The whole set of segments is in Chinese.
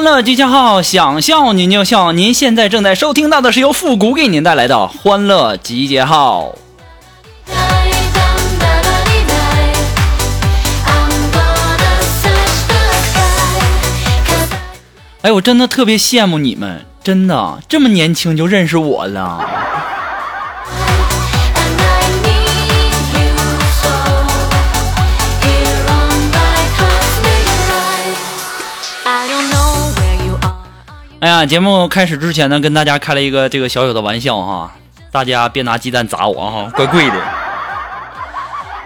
欢乐集结号，想笑您就笑。您现在正在收听到的是由复古给您带来的《欢乐集结号》。哎，我真的特别羡慕你们，真的这么年轻就认识我了。呀，节目开始之前呢，跟大家开了一个这个小小的玩笑哈，大家别拿鸡蛋砸我哈，怪贵的。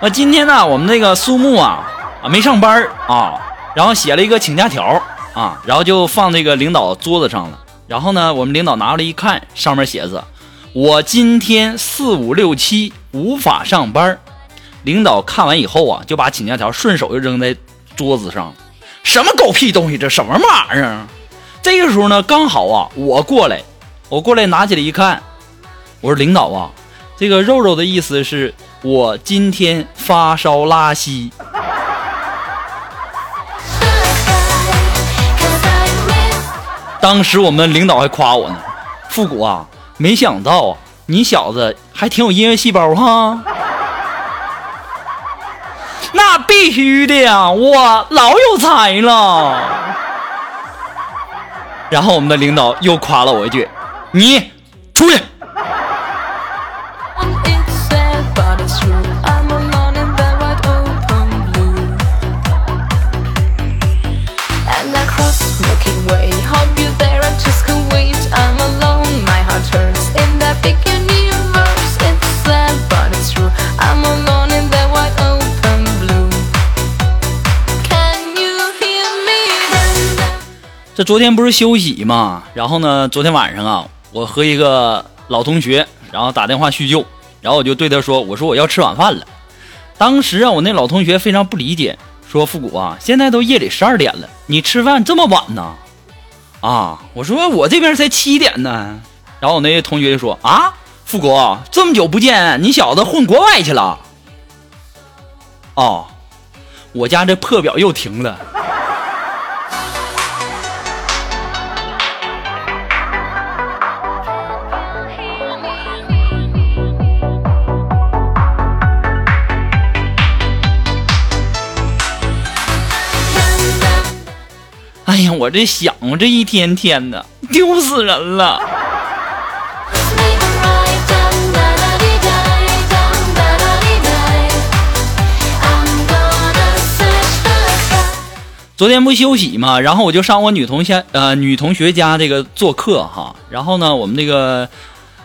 那，今天呢，我们那个苏木啊啊没上班啊，然后写了一个请假条啊，然后就放那个领导桌子上了。然后呢，我们领导拿过来一看，上面写着我今天四五六七无法上班。领导看完以后啊，就把请假条顺手就扔在桌子上，什么狗屁东西，这什么玩意儿？这个时候呢，刚好啊，我过来，我过来拿起来一看，我说领导啊，这个肉肉的意思是我今天发烧拉稀。当时我们领导还夸我呢，复古啊，没想到啊，你小子还挺有音乐细胞哈。那必须的呀，我老有才了。然后我们的领导又夸了我一句：“你出去。”昨天不是休息嘛？然后呢，昨天晚上啊，我和一个老同学，然后打电话叙旧，然后我就对他说：“我说我要吃晚饭了。”当时啊，我那老同学非常不理解，说：“复古啊，现在都夜里十二点了，你吃饭这么晚呢？”啊，我说我这边才七点呢。然后我那同学就说：“啊，复古这么久不见，你小子混国外去了？”哦，我家这破表又停了。我这想，这一天天的丢死人了。昨天不休息嘛，然后我就上我女同学呃女同学家这个做客哈，然后呢，我们这个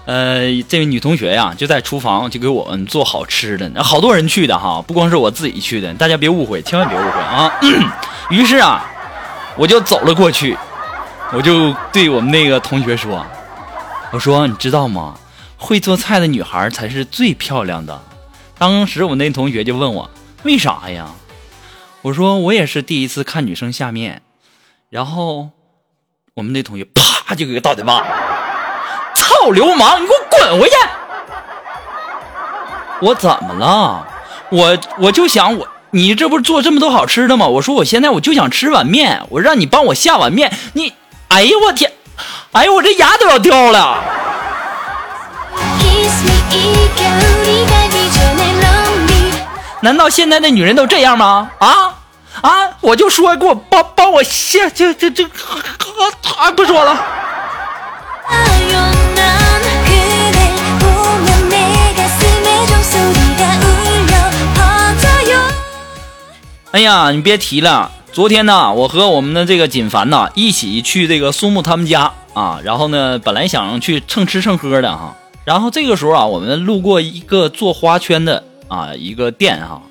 呃这位女同学呀就在厨房就给我们做好吃的，好多人去的哈，不光是我自己去的，大家别误会，千万别误会啊。于是啊。我就走了过去，我就对我们那个同学说：“我说你知道吗？会做菜的女孩才是最漂亮的。”当时我那同学就问我：“为啥呀？”我说：“我也是第一次看女生下面。”然后我们那同学啪就给个大嘴巴：“臭流氓，你给我滚回去！” 我怎么了？我我就想我。你这不是做这么多好吃的吗？我说我现在我就想吃碗面，我让你帮我下碗面。你，哎呀我天，哎呀我这牙都要掉了。难道现在的女人都这样吗？啊啊！我就说给我帮帮我下，这这这，不说了。哎呀，你别提了，昨天呢，我和我们的这个锦凡呐一起去这个苏木他们家啊，然后呢，本来想去蹭吃蹭喝的哈，然后这个时候啊，我们路过一个做花圈的啊一个店哈，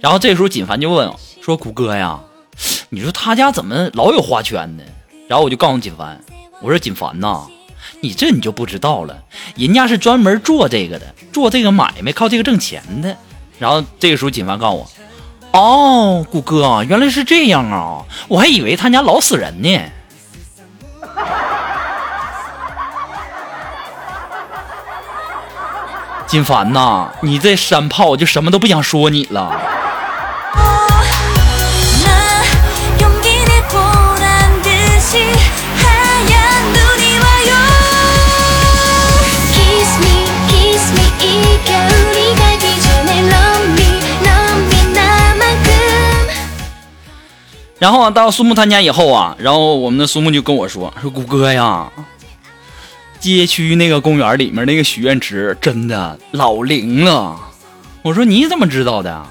然后这时候锦凡就问说：“谷哥呀，你说他家怎么老有花圈呢？”然后我就告诉锦凡，我说：“锦凡呐，你这你就不知道了，人家是专门做这个的，做这个买卖靠这个挣钱的。”然后这个时候锦凡告诉我。哦，谷哥，原来是这样啊！我还以为他家老死人呢。金凡呐，你这山炮，我就什么都不想说你了。然后啊，到苏木他家以后啊，然后我们的苏木就跟我说：“说谷哥呀，街区那个公园里面那个许愿池真的老灵了。”我说：“你怎么知道的？”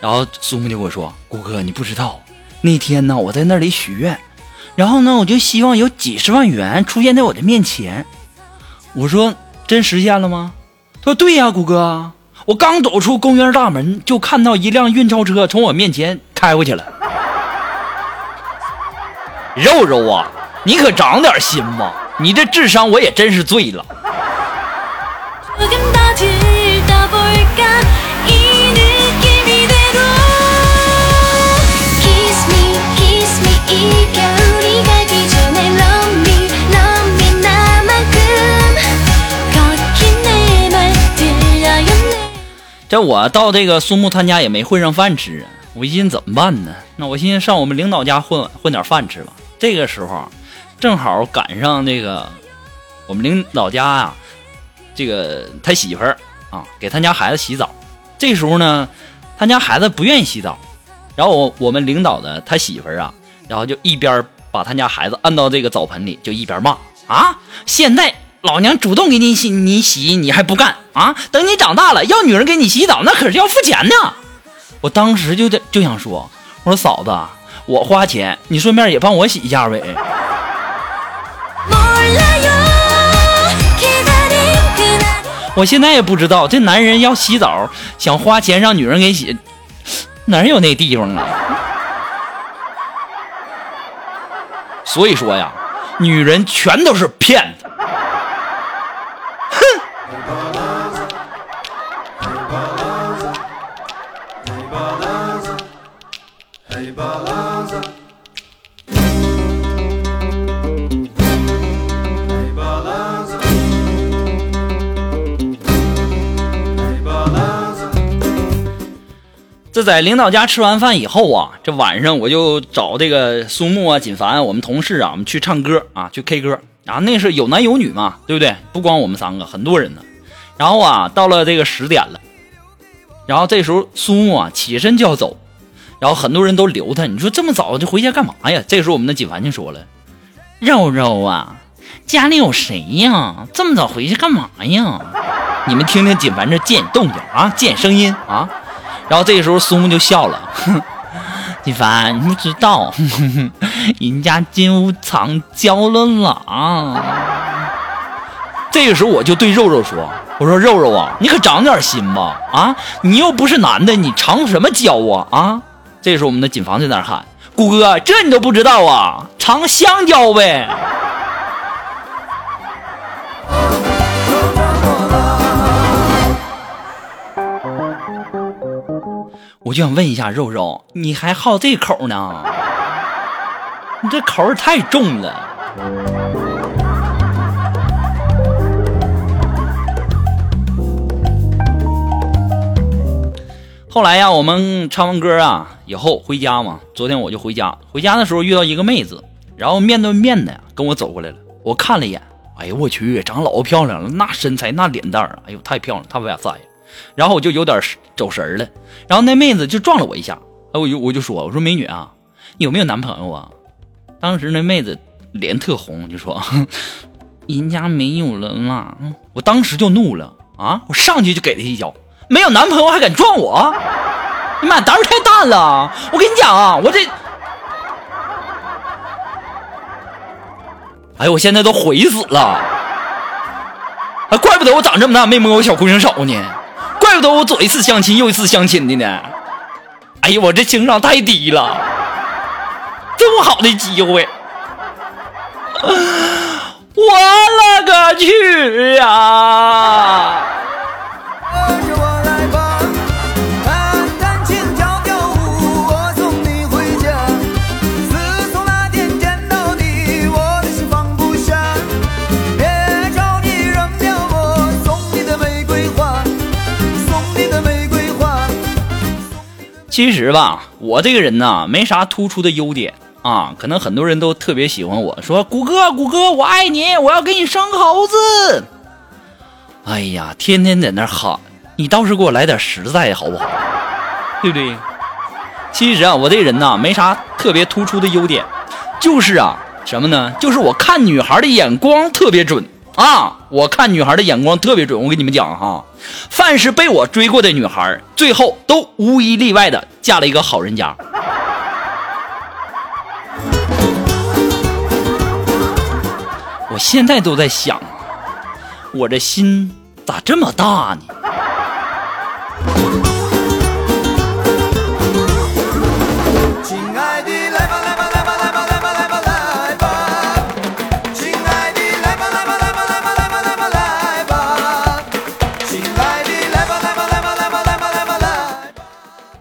然后苏木就跟我说：“谷哥，你不知道，那天呢，我在那里许愿，然后呢，我就希望有几十万元出现在我的面前。”我说：“真实现了吗？”他说：“对呀，谷哥，我刚走出公园大门，就看到一辆运钞车从我面前开过去了。”肉肉啊，你可长点心吧！你这智商我也真是醉了。这我到这个苏木他家也没混上饭吃啊，我寻思怎么办呢？那我寻思上我们领导家混混点饭吃吧。这个时候，正好赶上那个我们领导家啊，这个他媳妇儿啊，给他家孩子洗澡。这时候呢，他家孩子不愿意洗澡，然后我我们领导的他媳妇儿啊，然后就一边把他家孩子按到这个澡盆里，就一边骂啊：“现在老娘主动给你洗，你洗你还不干啊？等你长大了要女人给你洗澡，那可是要付钱的。”我当时就在就想说：“我说嫂子。”我花钱，你顺便也帮我洗一下呗。我现在也不知道，这男人要洗澡想花钱让女人给洗，哪有那地方啊？所以说呀，女人全都是骗子。这在领导家吃完饭以后啊，这晚上我就找这个苏木啊、锦凡，我们同事啊，我们去唱歌啊，去 K 歌啊。那是有男有女嘛，对不对？不光我们三个，很多人呢。然后啊，到了这个十点了，然后这时候苏木啊起身就要走，然后很多人都留他。你说这么早就回家干嘛呀？这时候我们的锦凡就说了：“肉肉啊，家里有谁呀？这么早回去干嘛呀？你们听听锦凡这贱动静啊，贱声音啊。”然后这个时候苏木就笑了，金凡，你不知道，人家金屋藏娇了啦。这个时候我就对肉肉说：“我说肉肉啊，你可长点心吧！啊，你又不是男的，你藏什么娇啊？啊！”这个时候我们的锦房在那喊：“谷哥，这你都不知道啊？藏香蕉呗。”就想问一下肉肉，你还好这口呢？你这口味太重了。后来呀，我们唱完歌啊以后回家嘛。昨天我就回家，回家的时候遇到一个妹子，然后面对面的跟我走过来了。我看了一眼，哎呦我去，长老漂亮了，那身材那脸蛋儿，哎呦太漂亮，太哇塞。然后我就有点走神了，然后那妹子就撞了我一下，哎，我就我就说，我说美女啊，你有没有男朋友啊？当时那妹子脸特红，就说 人家没有了。我当时就怒了啊，我上去就给她一脚，没有男朋友还敢撞我？你妈胆儿太大了！我跟你讲啊，我这，哎，我现在都悔死了！啊，怪不得我长这么大没摸过小姑娘手呢，怪不得我左一次相亲右一次相亲的呢。哎呀，我这情商太低了，这么好的机会，我勒个去呀！其实吧，我这个人呢，没啥突出的优点啊。可能很多人都特别喜欢我，说谷歌，谷歌，我爱你，我要给你生猴子。哎呀，天天在那喊，你倒是给我来点实在好不好？对不对？其实啊，我这人呢，没啥特别突出的优点，就是啊，什么呢？就是我看女孩的眼光特别准。啊！我看女孩的眼光特别准，我跟你们讲哈，凡是被我追过的女孩，最后都无一例外的嫁了一个好人家。我现在都在想，我这心咋这么大呢？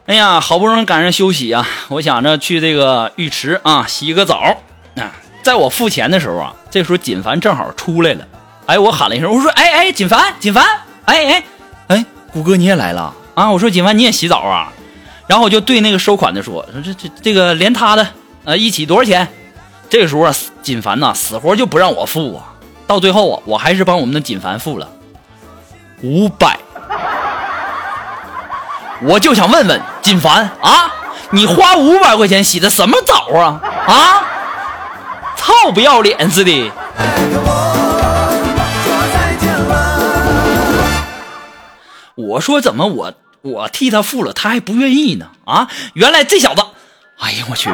哎呀，好不容易赶上休息啊！我想着去这个浴池啊洗个澡啊。在我付钱的时候啊，这时候锦凡正好出来了。哎，我喊了一声，我说：“哎哎，锦凡，锦凡，哎哎哎，谷歌你也来了啊！”我说：“锦凡你也洗澡啊？”然后我就对那个收款的说：“这这这个连他的呃一起多少钱？”这个时候啊，锦凡呐死活就不让我付啊。到最后啊，我还是帮我们的锦凡付了五百。我就想问问锦凡啊，你花五百块钱洗的什么澡啊？啊，操不要脸似的！我说怎么我我替他付了，他还不愿意呢？啊，原来这小子，哎呀我去！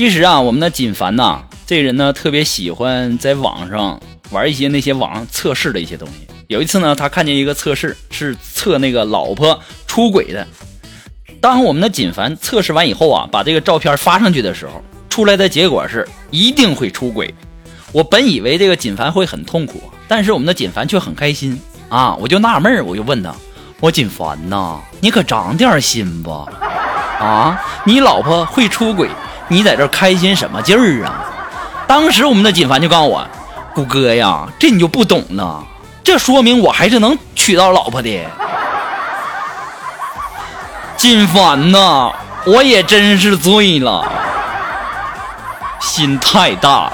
其实啊，我们的锦凡呐，这人呢特别喜欢在网上玩一些那些网上测试的一些东西。有一次呢，他看见一个测试是测那个老婆出轨的。当我们的锦凡测试完以后啊，把这个照片发上去的时候，出来的结果是一定会出轨。我本以为这个锦凡会很痛苦，但是我们的锦凡却很开心啊！我就纳闷儿，我就问他：“我锦凡呐，你可长点心吧？啊，你老婆会出轨？”你在这开心什么劲儿啊？当时我们的锦凡就告诉我：“谷哥呀，这你就不懂呢，这说明我还是能娶到老婆的。”锦凡呐，我也真是醉了，心太大。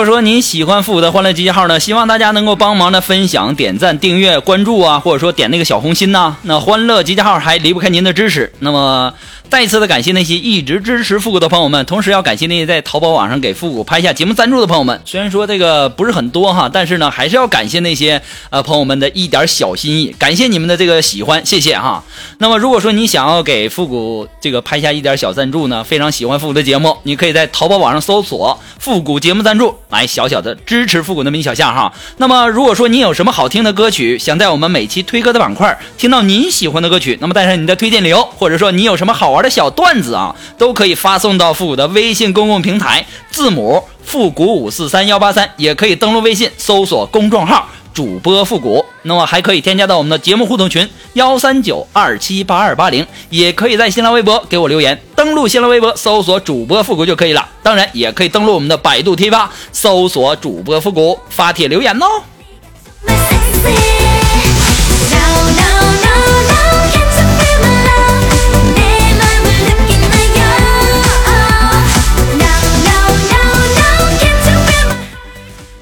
果说您喜欢复古的欢乐集结号呢，希望大家能够帮忙的分享、点赞、订阅、关注啊，或者说点那个小红心呐。那欢乐集结号还离不开您的支持。那么再一次的感谢那些一直支持复古的朋友们，同时要感谢那些在淘宝网上给复古拍下节目赞助的朋友们。虽然说这个不是很多哈，但是呢，还是要感谢那些呃朋友们的一点小心意，感谢你们的这个喜欢，谢谢哈。那么如果说你想要给复古这个拍下一点小赞助呢，非常喜欢复古的节目，你可以在淘宝网上搜索“复古节目赞助”。来小小的支持复古那么一小下哈。那么如果说你有什么好听的歌曲，想在我们每期推歌的板块听到您喜欢的歌曲，那么带上你的推荐理由，或者说你有什么好玩我的小段子啊，都可以发送到复古的微信公共平台，字母复古五四三幺八三，也可以登录微信搜索公众号。主播复古。那么还可以添加到我们的节目互动群幺三九二七八二八零，也可以在新浪微博给我留言。登录新浪微博搜索主播复古就可以了。当然也可以登录我们的百度贴吧搜索主播复古发帖留言哦。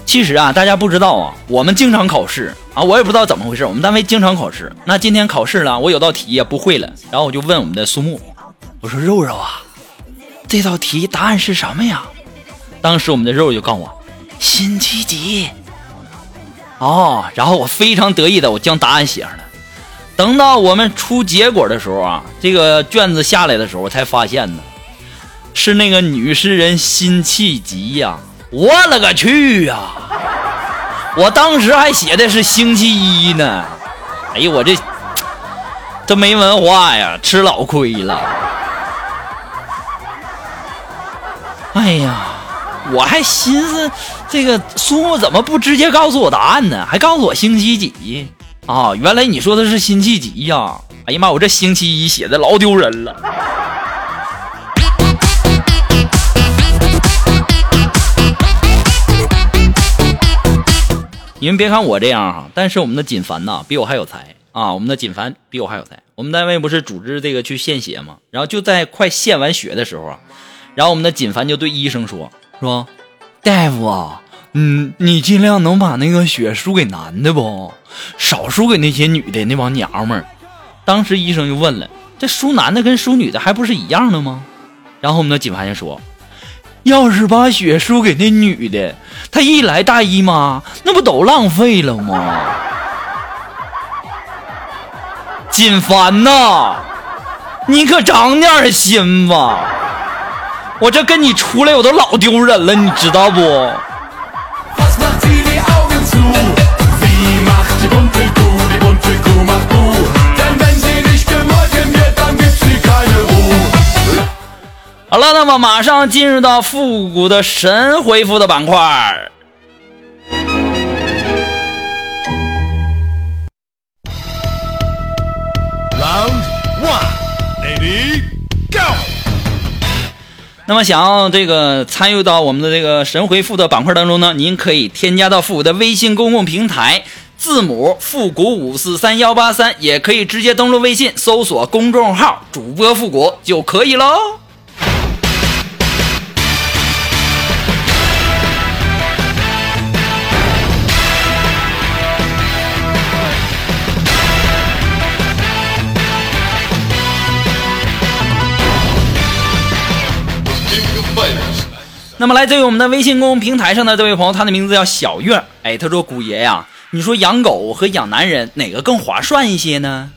其实啊，大家不知道啊，我们经常考试啊，我也不知道怎么回事，我们单位经常考试。那今天考试了，我有道题也不会了，然后我就问我们的苏木，我说肉肉啊，这道题答案是什么呀？当时我们的肉肉就告诉我，辛弃疾。哦，然后我非常得意的我将答案写上了。等到我们出结果的时候啊，这个卷子下来的时候，我才发现呢，是那个女诗人辛弃疾呀。我勒个去呀！我当时还写的是星期一呢。哎呀，我这这没文化呀，吃老亏了。哎呀，我还寻思这个苏木怎么不直接告诉我答案呢？还告诉我星期几啊？原来你说的是辛弃疾呀！哎呀妈，我这星期一写的老丢人了。你们别看我这样哈，但是我们的锦凡呐比我还有才啊！我们的锦凡比我还有才。我们单位不是组织这个去献血吗？然后就在快献完血的时候啊，然后我们的锦凡就对医生说：“说大夫啊，嗯，你尽量能把那个血输给男的不？少输给那些女的那帮娘们儿。”当时医生就问了：“这输男的跟输女的还不是一样的吗？”然后我们的锦凡就说。要是把血输给那女的，她一来大姨妈，那不都浪费了吗？锦凡呐，你可长点心吧！我这跟你出来，我都老丢人了，你知道不？好了，那么马上进入到复古的神回复的板块。Round one，ready go。那么想要这个参与到我们的这个神回复的板块当中呢，您可以添加到复古的微信公共平台，字母复古五四三幺八三，也可以直接登录微信搜索公众号主播复古就可以喽。那么来自于我们的微信公众平台上的这位朋友，他的名字叫小月。哎，他说：“古爷呀，你说养狗和养男人哪个更划算一些呢？”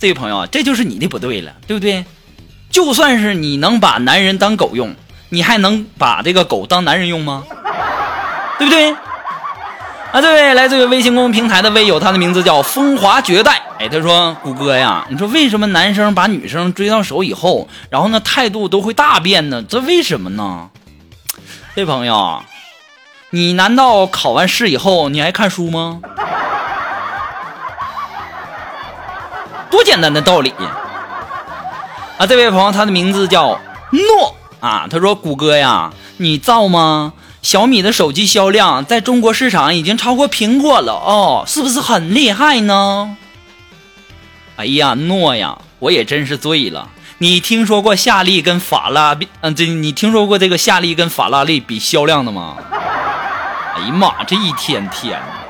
这位朋友，这就是你的不对了，对不对？就算是你能把男人当狗用，你还能把这个狗当男人用吗？对不对？啊，这位来自于微信公众平台的微友，他的名字叫风华绝代。哎，他说：“谷哥呀，你说为什么男生把女生追到手以后，然后呢态度都会大变呢？这为什么呢？”这朋友，你难道考完试以后你还看书吗？多简单的道理啊！这位朋友，他的名字叫诺啊。他说：“谷歌呀，你造吗？小米的手机销量在中国市场已经超过苹果了哦，是不是很厉害呢？”哎呀，诺呀，我也真是醉了。你听说过夏利跟法拉比？嗯，这你听说过这个夏利跟法拉利比销量的吗？哎呀妈，这一天天的。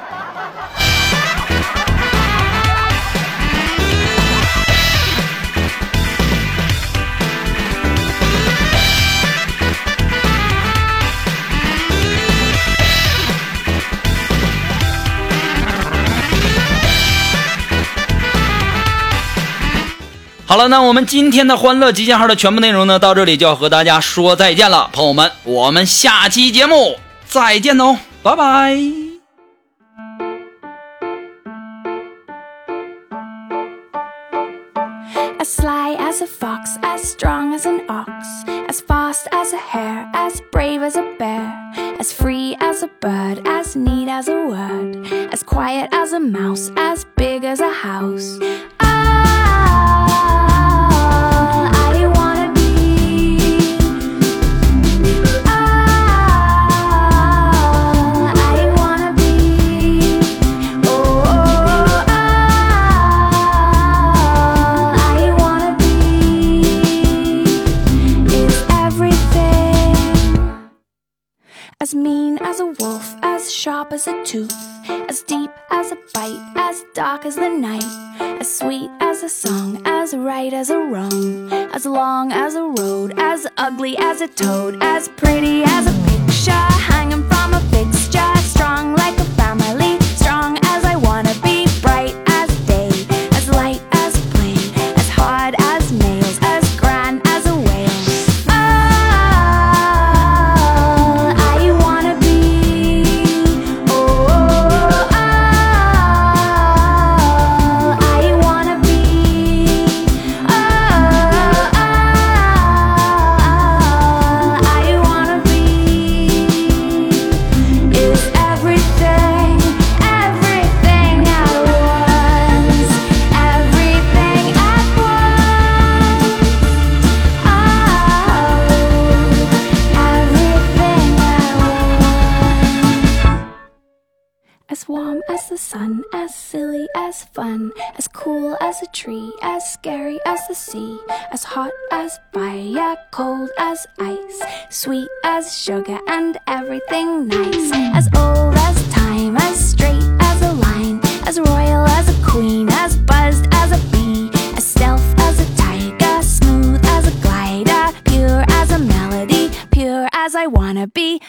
好了，那我们今天的欢乐集结号的全部内容呢，到这里就要和大家说再见了，朋友们，我们下期节目再见哦，拜拜。As a fox, as strong as an ox, as fast as a hare, as brave as a bear, as free as a bird, as neat as a word, as quiet as a mouse, as big as a house. All as a tooth, as deep as a bite, as dark as the night, as sweet as a song, as right as a wrong, as long as a road, as ugly as a toad, as pretty as a picture hanging from a fixture, as sugar, and everything nice. As old as time, as straight as a line, as royal as a queen, as buzzed as a bee, as stealth as a tiger, smooth as a glider, pure as a melody, pure as I wanna be.